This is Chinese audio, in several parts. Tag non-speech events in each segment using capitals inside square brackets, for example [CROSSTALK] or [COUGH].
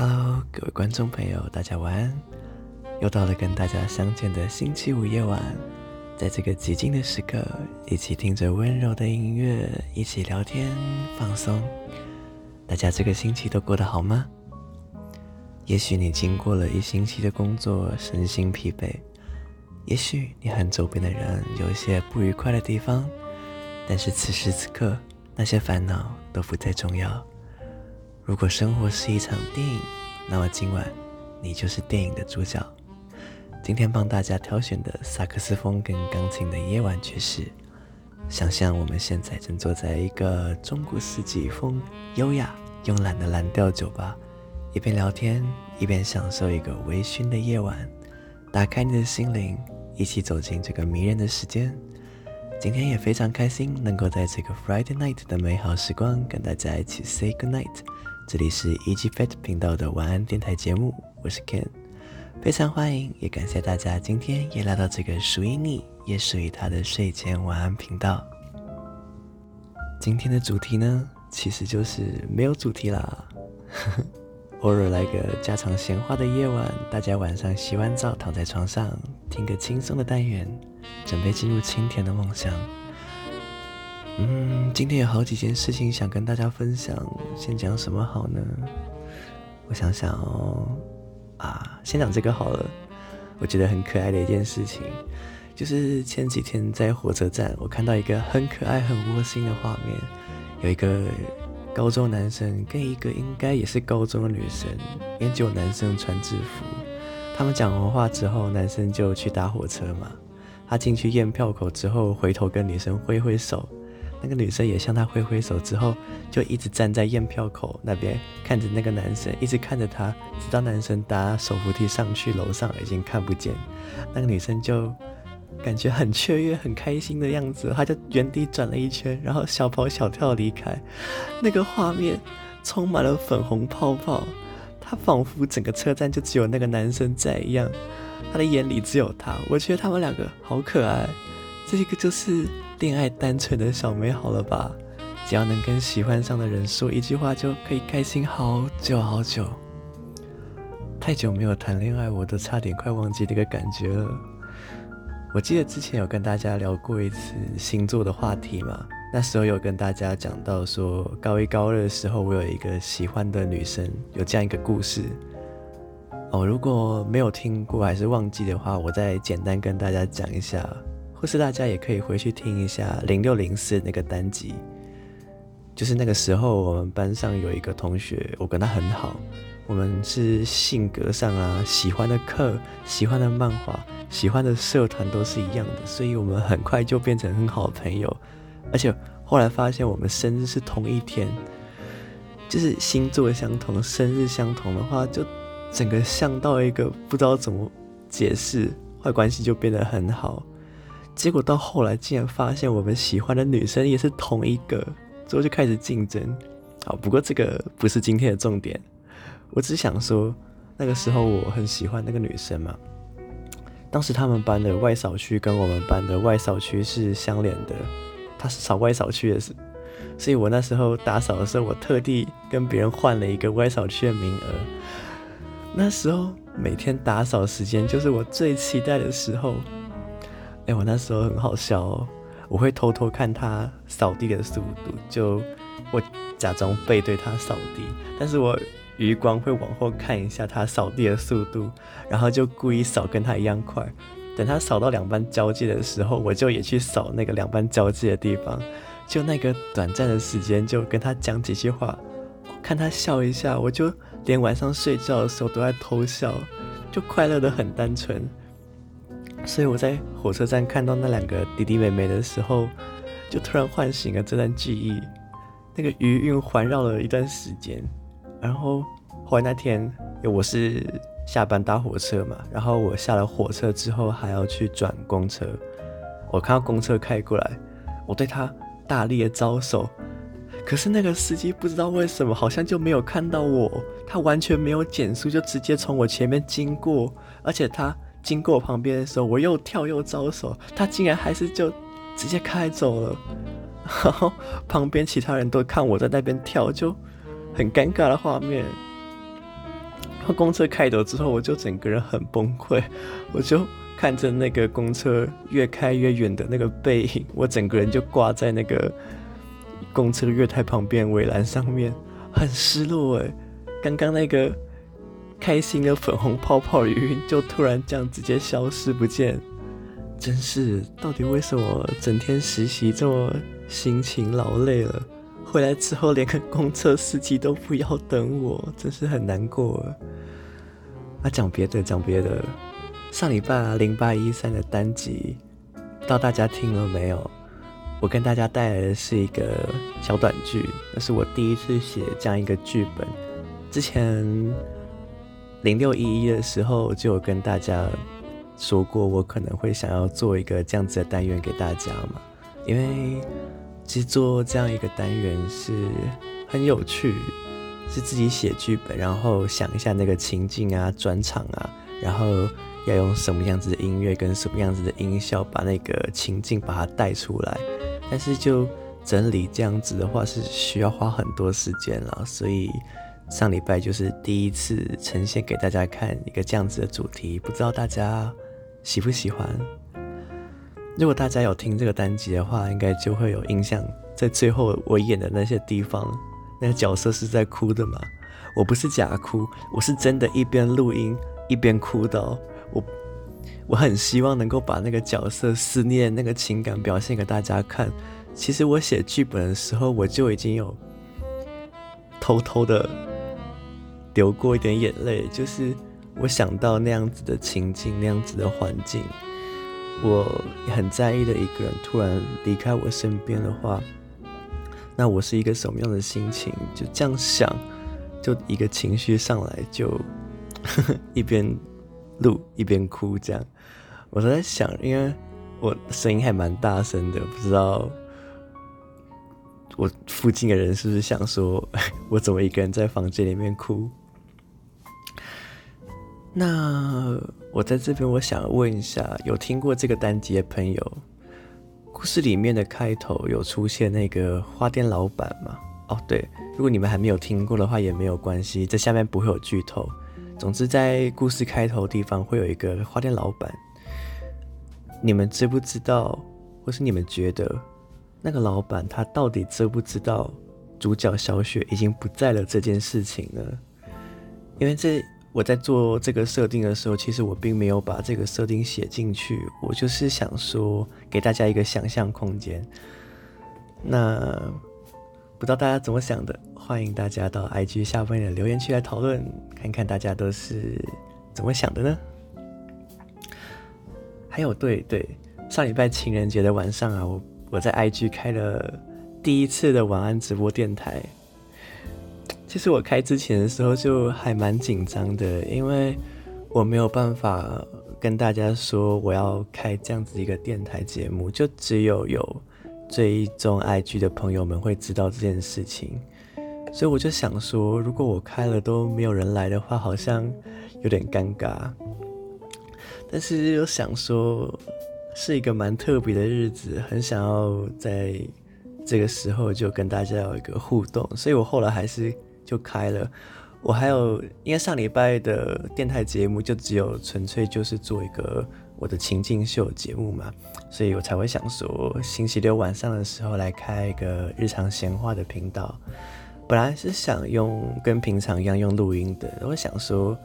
Hello，各位观众朋友，大家晚安。又到了跟大家相见的星期五夜晚，在这个寂静的时刻，一起听着温柔的音乐，一起聊天放松。大家这个星期都过得好吗？也许你经过了一星期的工作，身心疲惫；也许你和周边的人有一些不愉快的地方，但是此时此刻，那些烦恼都不再重要。如果生活是一场电影，那么今晚你就是电影的主角。今天帮大家挑选的萨克斯风跟钢琴的夜晚曲式，想象我们现在正坐在一个中古世纪风优雅慵懒的蓝调酒吧，一边聊天一边享受一个微醺的夜晚。打开你的心灵，一起走进这个迷人的时间。今天也非常开心，能够在这个 Friday night 的美好时光跟大家一起 say good night。这里是 EG Fat 频道的晚安电台节目，我是 Ken，非常欢迎，也感谢大家今天也来到这个属于你，也属于他的睡前晚安频道。今天的主题呢，其实就是没有主题啦，[LAUGHS] 偶尔来个家常闲话的夜晚，大家晚上洗完澡躺在床上，听个轻松的单元，准备进入清甜的梦乡。嗯，今天有好几件事情想跟大家分享，先讲什么好呢？我想想哦，啊，先讲这个好了。我觉得很可爱的一件事情，就是前几天在火车站，我看到一个很可爱、很窝心的画面，有一个高中男生跟一个应该也是高中的女生，因为只有男生穿制服。他们讲完话之后，男生就去搭火车嘛。他进去验票口之后，回头跟女生挥挥手。那个女生也向他挥挥手，之后就一直站在验票口那边看着那个男生，一直看着他，直到男生搭手扶梯上去楼上，已经看不见。那个女生就感觉很雀跃、很开心的样子，她就原地转了一圈，然后小跑小跳离开。那个画面充满了粉红泡泡，她仿佛整个车站就只有那个男生在一样，她的眼里只有他。我觉得他们两个好可爱，这个就是。恋爱单纯的小美好了吧？只要能跟喜欢上的人说一句话，就可以开心好久好久。太久没有谈恋爱，我都差点快忘记这个感觉了。我记得之前有跟大家聊过一次星座的话题嘛，那时候有跟大家讲到说，高一高二的时候，我有一个喜欢的女生，有这样一个故事。哦，如果没有听过还是忘记的话，我再简单跟大家讲一下。或是大家也可以回去听一下零六零四那个单集，就是那个时候我们班上有一个同学，我跟他很好，我们是性格上啊、喜欢的课、喜欢的漫画、喜欢的社团都是一样的，所以我们很快就变成很好的朋友。而且后来发现我们生日是同一天，就是星座相同、生日相同的话，就整个像到一个不知道怎么解释，坏关系就变得很好。结果到后来，竟然发现我们喜欢的女生也是同一个，之后就开始竞争。好，不过这个不是今天的重点。我只想说，那个时候我很喜欢那个女生嘛。当时他们班的外扫区跟我们班的外扫区是相连的，她是扫外扫区的，是，所以我那时候打扫的时候，我特地跟别人换了一个外扫区的名额。那时候每天打扫时间就是我最期待的时候。哎，我那时候很好笑哦，我会偷偷看他扫地的速度，就我假装背对他扫地，但是我余光会往后看一下他扫地的速度，然后就故意扫跟他一样快。等他扫到两班交界的时候，我就也去扫那个两班交界的地方，就那个短暂的时间，就跟他讲几句话，看他笑一下，我就连晚上睡觉的时候都在偷笑，就快乐得很单纯。所以我在火车站看到那两个弟弟妹妹的时候，就突然唤醒了这段记忆，那个余韵环绕了一段时间。然后后来那天，我是下班搭火车嘛，然后我下了火车之后还要去转公车，我看到公车开过来，我对他大力的招手，可是那个司机不知道为什么好像就没有看到我，他完全没有减速，就直接从我前面经过，而且他。经过我旁边的时候，我又跳又招手，他竟然还是就直接开走了。然后旁边其他人都看我在那边跳，就很尴尬的画面。后公车开走之后，我就整个人很崩溃，我就看着那个公车越开越远的那个背影，我整个人就挂在那个公车月台旁边围栏上面，很失落哎。刚刚那个开心的粉红泡泡鱼就突然这样直接消失不见，真是到底为什么整天实习这么辛勤劳累了？回来之后，连个公车司机都不要等我，真是很难过。啊，讲别的，讲别的。上礼拜，零八一三的单集，不知道大家听了没有？我跟大家带来的是一个小短剧，那是我第一次写这样一个剧本。之前零六一一的时候，就有跟大家说过，我可能会想要做一个这样子的单元给大家嘛，因为。其实做这样一个单元是很有趣，是自己写剧本，然后想一下那个情境啊、转场啊，然后要用什么样子的音乐跟什么样子的音效把那个情境把它带出来。但是就整理这样子的话是需要花很多时间了，所以上礼拜就是第一次呈现给大家看一个这样子的主题，不知道大家喜不喜欢？如果大家有听这个单集的话，应该就会有印象，在最后我演的那些地方，那个角色是在哭的嘛？我不是假哭，我是真的一边录音一边哭的哦。我我很希望能够把那个角色思念那个情感表现给大家看。其实我写剧本的时候，我就已经有偷偷的流过一点眼泪，就是我想到那样子的情境，那样子的环境。我很在意的一个人突然离开我身边的话，那我是一个什么样的心情？就这样想，就一个情绪上来，就呵 [LAUGHS] 呵一边录一边哭，这样。我都在想，因为我声音还蛮大声的，不知道我附近的人是不是想说，[LAUGHS] 我怎么一个人在房间里面哭？那我在这边，我想问一下，有听过这个单集的朋友，故事里面的开头有出现那个花店老板吗？哦，对，如果你们还没有听过的话，也没有关系，这下面不会有剧透。总之，在故事开头地方会有一个花店老板，你们知不知道，或是你们觉得那个老板他到底知不知道主角小雪已经不在了这件事情呢？因为这。我在做这个设定的时候，其实我并没有把这个设定写进去，我就是想说给大家一个想象空间。那不知道大家怎么想的？欢迎大家到 IG 下方的留言区来讨论，看看大家都是怎么想的呢？还有，对对，上礼拜情人节的晚上啊，我我在 IG 开了第一次的晚安直播电台。其实我开之前的时候就还蛮紧张的，因为我没有办法跟大家说我要开这样子一个电台节目，就只有有追踪 IG 的朋友们会知道这件事情，所以我就想说，如果我开了都没有人来的话，好像有点尴尬。但是又想说是一个蛮特别的日子，很想要在这个时候就跟大家有一个互动，所以我后来还是。就开了，我还有，因为上礼拜的电台节目就只有纯粹就是做一个我的情境秀节目嘛，所以我才会想说星期六晚上的时候来开一个日常闲话的频道。本来是想用跟平常一样用录音的，我想说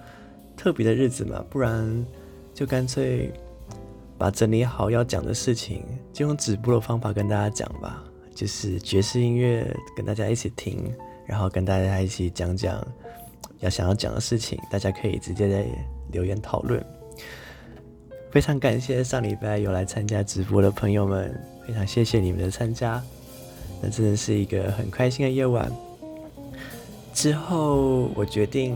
特别的日子嘛，不然就干脆把整理好要讲的事情，就用直播的方法跟大家讲吧，就是爵士音乐跟大家一起听。然后跟大家一起讲讲要想要讲的事情，大家可以直接在留言讨论。非常感谢上礼拜有来参加直播的朋友们，非常谢谢你们的参加，那真的是一个很开心的夜晚。之后我决定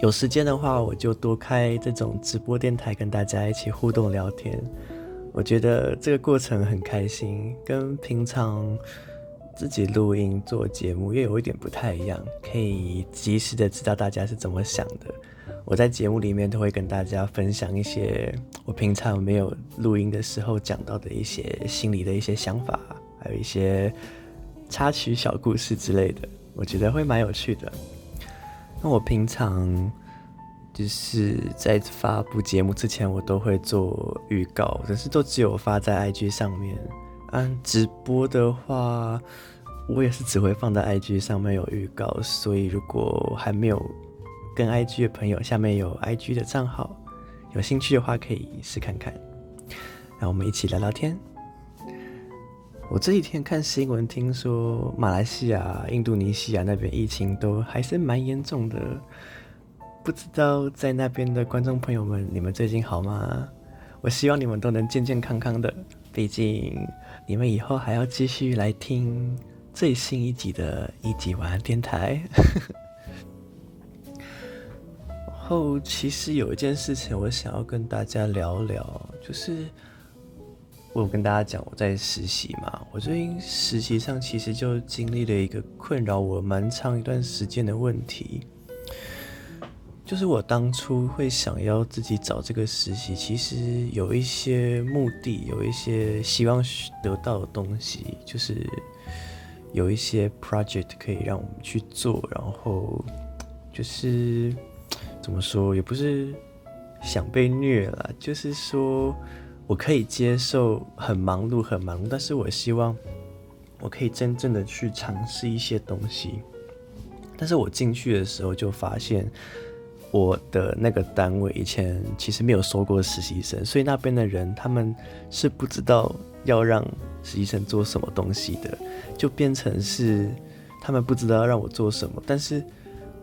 有时间的话，我就多开这种直播电台，跟大家一起互动聊天。我觉得这个过程很开心，跟平常。自己录音做节目又有一点不太一样，可以及时的知道大家是怎么想的。我在节目里面都会跟大家分享一些我平常没有录音的时候讲到的一些心里的一些想法，还有一些插曲小故事之类的，我觉得会蛮有趣的。那我平常就是在发布节目之前，我都会做预告，可是都只有发在 IG 上面。嗯直播的话，我也是只会放在 IG 上面有预告，所以如果还没有跟 IG 的朋友，下面有 IG 的账号，有兴趣的话可以试看看。让我们一起聊聊天。我这几天看新闻，听说马来西亚、印度尼西亚那边疫情都还是蛮严重的。不知道在那边的观众朋友们，你们最近好吗？我希望你们都能健健康康的，毕竟你们以后还要继续来听最新一集的一集晚安电台。然 [LAUGHS] 后，其实有一件事情我想要跟大家聊聊，就是。我有跟大家讲我在实习嘛，我最近实习上其实就经历了一个困扰我蛮长一段时间的问题，就是我当初会想要自己找这个实习，其实有一些目的，有一些希望得到的东西，就是有一些 project 可以让我们去做，然后就是怎么说，也不是想被虐了，就是说。我可以接受很忙碌，很忙碌，但是我希望我可以真正的去尝试一些东西。但是我进去的时候就发现，我的那个单位以前其实没有收过实习生，所以那边的人他们是不知道要让实习生做什么东西的，就变成是他们不知道要让我做什么，但是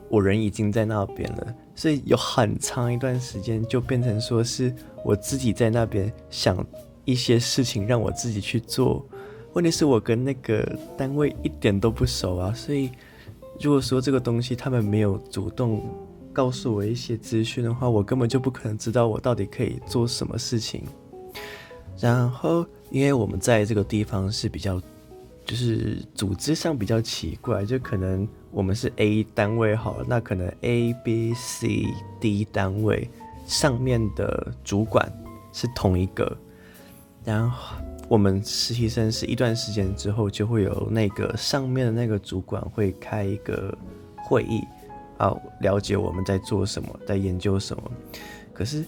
我人已经在那边了。所以有很长一段时间就变成说是我自己在那边想一些事情让我自己去做，问题是我跟那个单位一点都不熟啊，所以如果说这个东西他们没有主动告诉我一些资讯的话，我根本就不可能知道我到底可以做什么事情。然后因为我们在这个地方是比较。就是组织上比较奇怪，就可能我们是 A 单位好，那可能 A、B、C、D 单位上面的主管是同一个，然后我们实习生是一段时间之后就会有那个上面的那个主管会开一个会议，啊，了解我们在做什么，在研究什么，可是。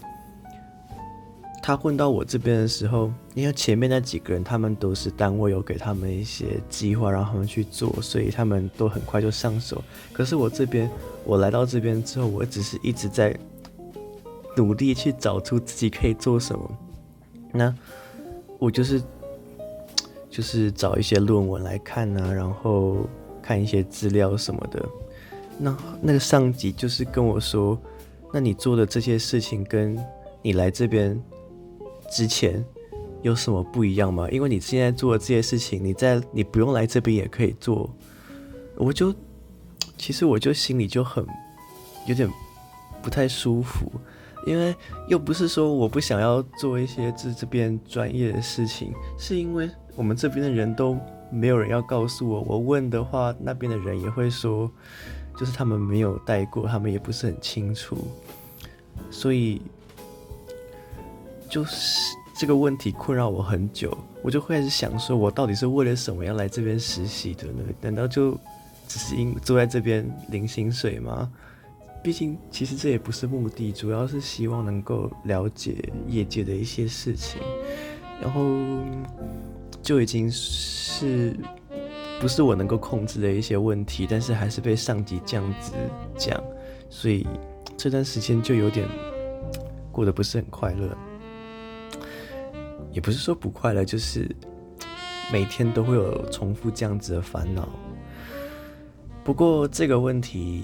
他混到我这边的时候，因为前面那几个人他们都是单位有给他们一些计划让他们去做，所以他们都很快就上手。可是我这边，我来到这边之后，我只是一直在努力去找出自己可以做什么。那我就是就是找一些论文来看啊，然后看一些资料什么的。那那个上级就是跟我说：“那你做的这些事情跟你来这边。”之前有什么不一样吗？因为你现在做的这些事情，你在你不用来这边也可以做。我就其实我就心里就很有点不太舒服，因为又不是说我不想要做一些这这边专业的事情，是因为我们这边的人都没有人要告诉我。我问的话，那边的人也会说，就是他们没有带过，他们也不是很清楚，所以。就是这个问题困扰我很久，我就会开始想说，我到底是为了什么要来这边实习的呢？难道就只是因坐在这边领薪水吗？毕竟，其实这也不是目的，主要是希望能够了解业界的一些事情，然后就已经是不是我能够控制的一些问题，但是还是被上级这样子讲，所以这段时间就有点过得不是很快乐。也不是说不快乐，就是每天都会有重复这样子的烦恼。不过这个问题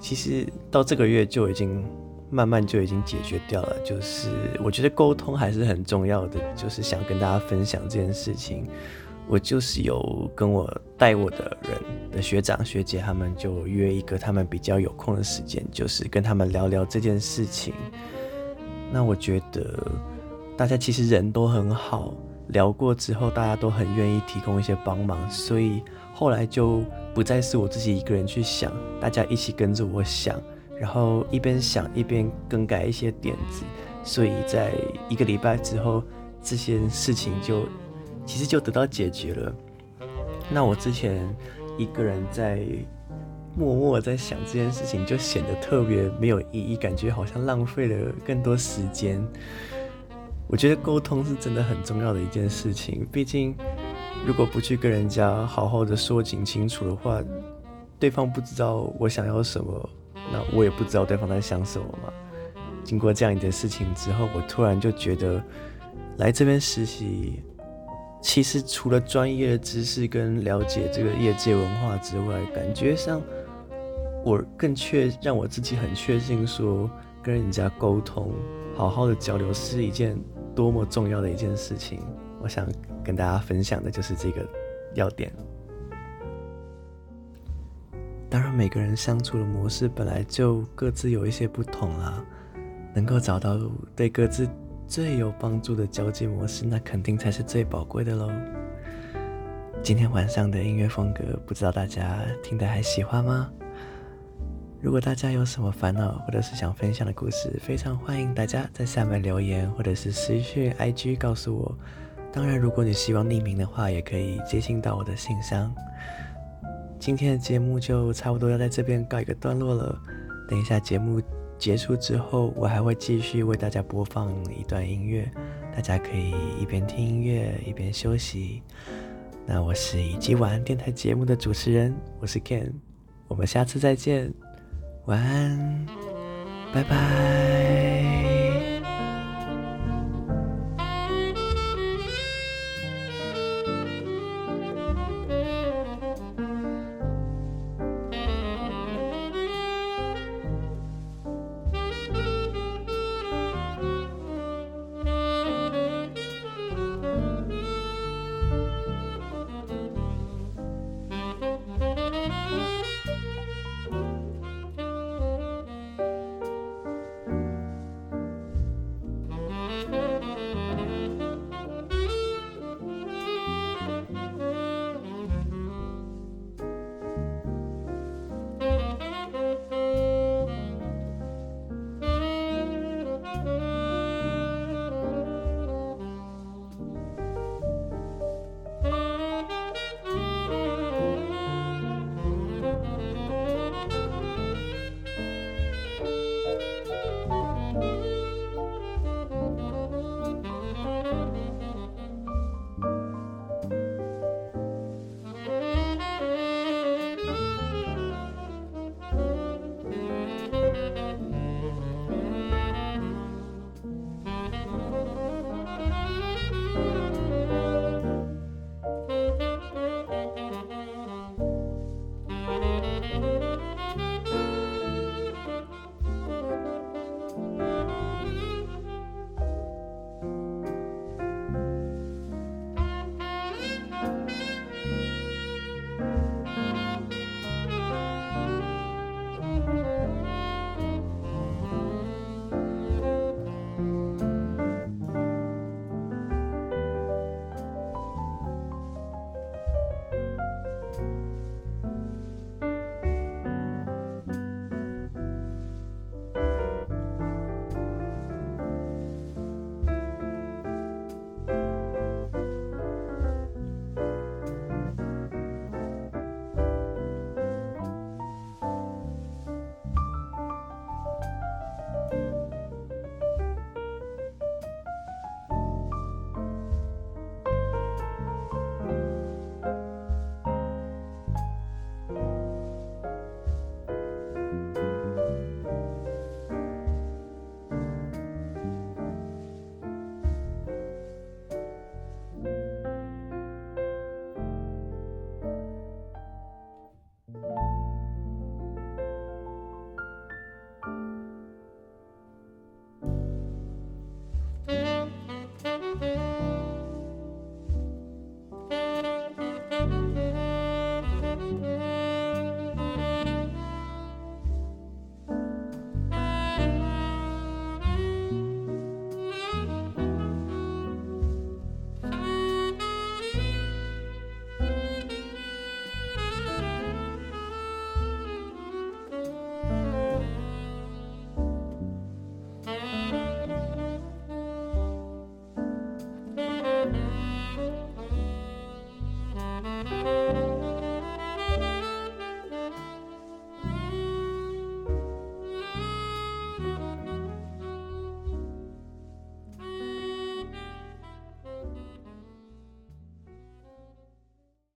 其实到这个月就已经慢慢就已经解决掉了。就是我觉得沟通还是很重要的，就是想跟大家分享这件事情。我就是有跟我带我的人的学长学姐，他们就约一个他们比较有空的时间，就是跟他们聊聊这件事情。那我觉得。大家其实人都很好，聊过之后，大家都很愿意提供一些帮忙，所以后来就不再是我自己一个人去想，大家一起跟着我想，然后一边想一边更改一些点子，所以在一个礼拜之后，这些事情就其实就得到解决了。那我之前一个人在默默在想这件事情，就显得特别没有意义，感觉好像浪费了更多时间。我觉得沟通是真的很重要的一件事情，毕竟如果不去跟人家好好的说清清楚的话，对方不知道我想要什么，那我也不知道对方在想什么嘛。经过这样一件事情之后，我突然就觉得来这边实习，其实除了专业的知识跟了解这个业界文化之外，感觉上我更确让我自己很确信说，跟人家沟通，好好的交流是一件多么重要的一件事情。我想跟大家分享的就是这个要点。当然，每个人相处的模式本来就各自有一些不同啦。能够找到对各自最有帮助的交际模式，那肯定才是最宝贵的喽。今天晚上的音乐风格，不知道大家听得还喜欢吗？如果大家有什么烦恼或者是想分享的故事，非常欢迎大家在下面留言或者是私讯 IG 告诉我。当然，如果你希望匿名的话，也可以接信到我的信箱。今天的节目就差不多要在这边告一个段落了。等一下节目。结束之后，我还会继续为大家播放一段音乐，大家可以一边听音乐一边休息。那我是以及晚安电台节目的主持人，我是 Ken，我们下次再见，晚安，拜拜。